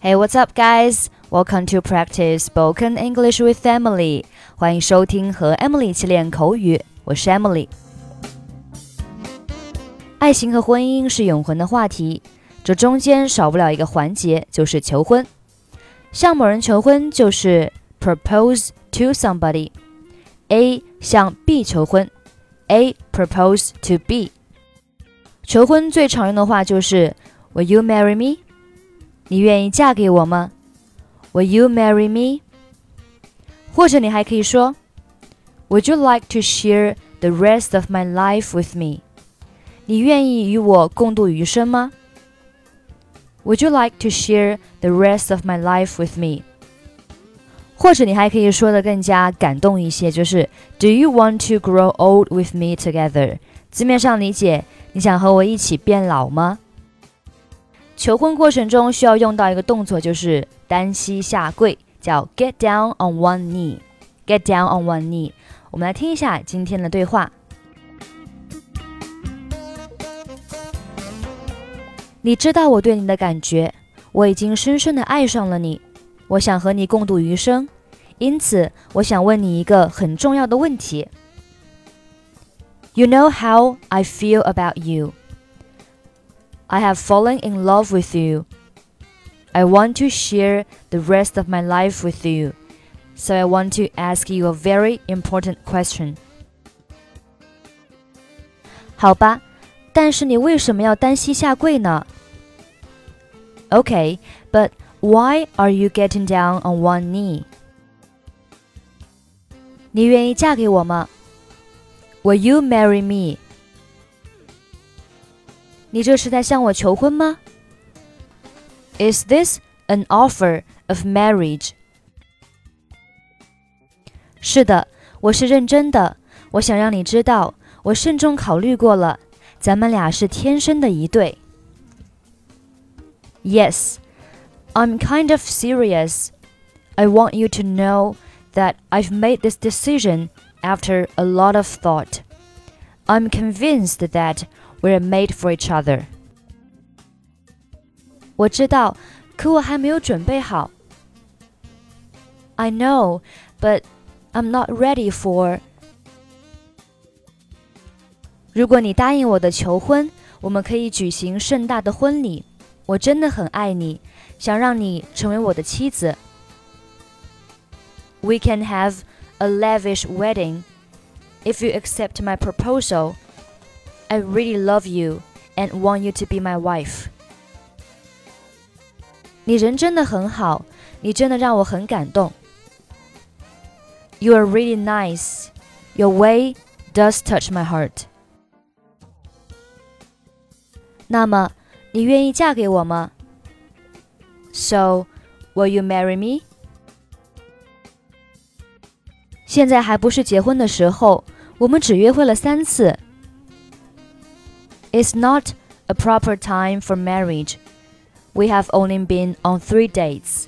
Hey, what's up, guys? Welcome to practice spoken English with Emily. 欢迎收听和 Emily 一起练口语，我是 Emily。爱情和婚姻是永恒的话题，这中间少不了一个环节，就是求婚。向某人求婚就是 propose to somebody。A 向 B 求婚，A propose to B。求婚最常用的话就是 Will you marry me？ 你愿意嫁给我吗？Will you marry me？或者你还可以说，Would you like to share the rest of my life with me？你愿意与我共度余生吗？Would you like to share the rest of my life with me？或者你还可以说的更加感动一些，就是 Do you want to grow old with me together？字面上理解，你想和我一起变老吗？求婚过程中需要用到一个动作，就是单膝下跪，叫 get down on one knee。get down on one knee。我们来听一下今天的对话。你知道我对你的感觉，我已经深深的爱上了你，我想和你共度余生，因此我想问你一个很重要的问题。You know how I feel about you. I have fallen in love with you. I want to share the rest of my life with you. So I want to ask you a very important question. 好吧，但是你为什么要单膝下跪呢？Okay, but why are you getting down on one knee? 你愿意嫁给我吗？Will you marry me? 你这是在向我求婚吗？Is this an offer of marriage？是的，我是认真的。我想让你知道，我慎重考虑过了，咱们俩是天生的一对。Yes, I'm kind of serious. I want you to know that I've made this decision after a lot of thought. I'm convinced that we're made for each other. 我知道，可我还没有准备好。I know, but I'm not ready for. 如果你答应我的求婚，我们可以举行盛大的婚礼。我真的很爱你，想让你成为我的妻子。We can have a lavish wedding if you accept my proposal. I really love you and want you to be my wife. 你人真的很好，你真的让我很感动。You are really nice. Your way does touch my heart. 那么，你愿意嫁给我吗？So, will you marry me? 现在还不是结婚的时候，我们只约会了三次。 it's not a proper time for marriage. We have only been on three dates.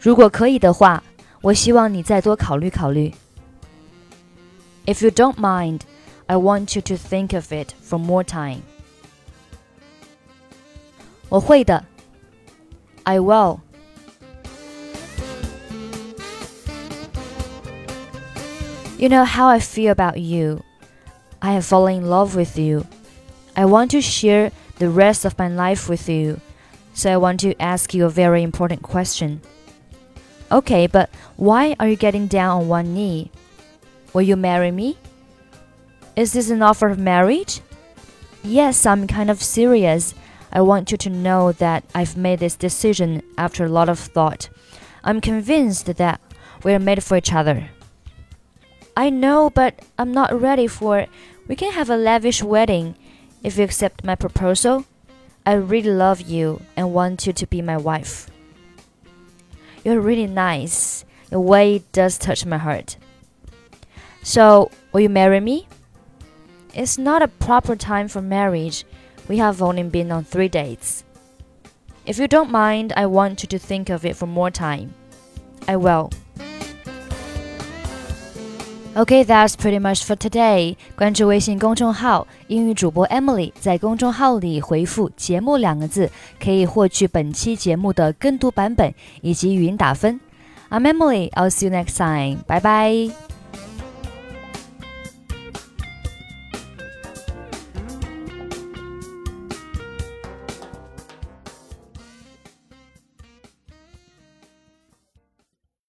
如果可以的话，我希望你再多考虑考虑。If you don't mind, I want you to think of it for more time. 我会的。I will. You know how I feel about you. I have fallen in love with you. I want to share the rest of my life with you. So I want to ask you a very important question. Okay, but why are you getting down on one knee? Will you marry me? Is this an offer of marriage? Yes, I'm kind of serious. I want you to know that I've made this decision after a lot of thought. I'm convinced that we're made for each other. I know, but I'm not ready for it. We can have a lavish wedding if you accept my proposal. I really love you and want you to be my wife. You're really nice. Your way does touch my heart. So, will you marry me? It's not a proper time for marriage. We have only been on three dates. If you don't mind, I want you to think of it for more time. I will. Okay, that's pretty much for today. 关注微信公众号“英语主播 Emily”，在公众号里回复“节目”两个字，可以获取本期节目的跟读版本以及语音打分。I'm Emily. I'll see you next time. Bye bye.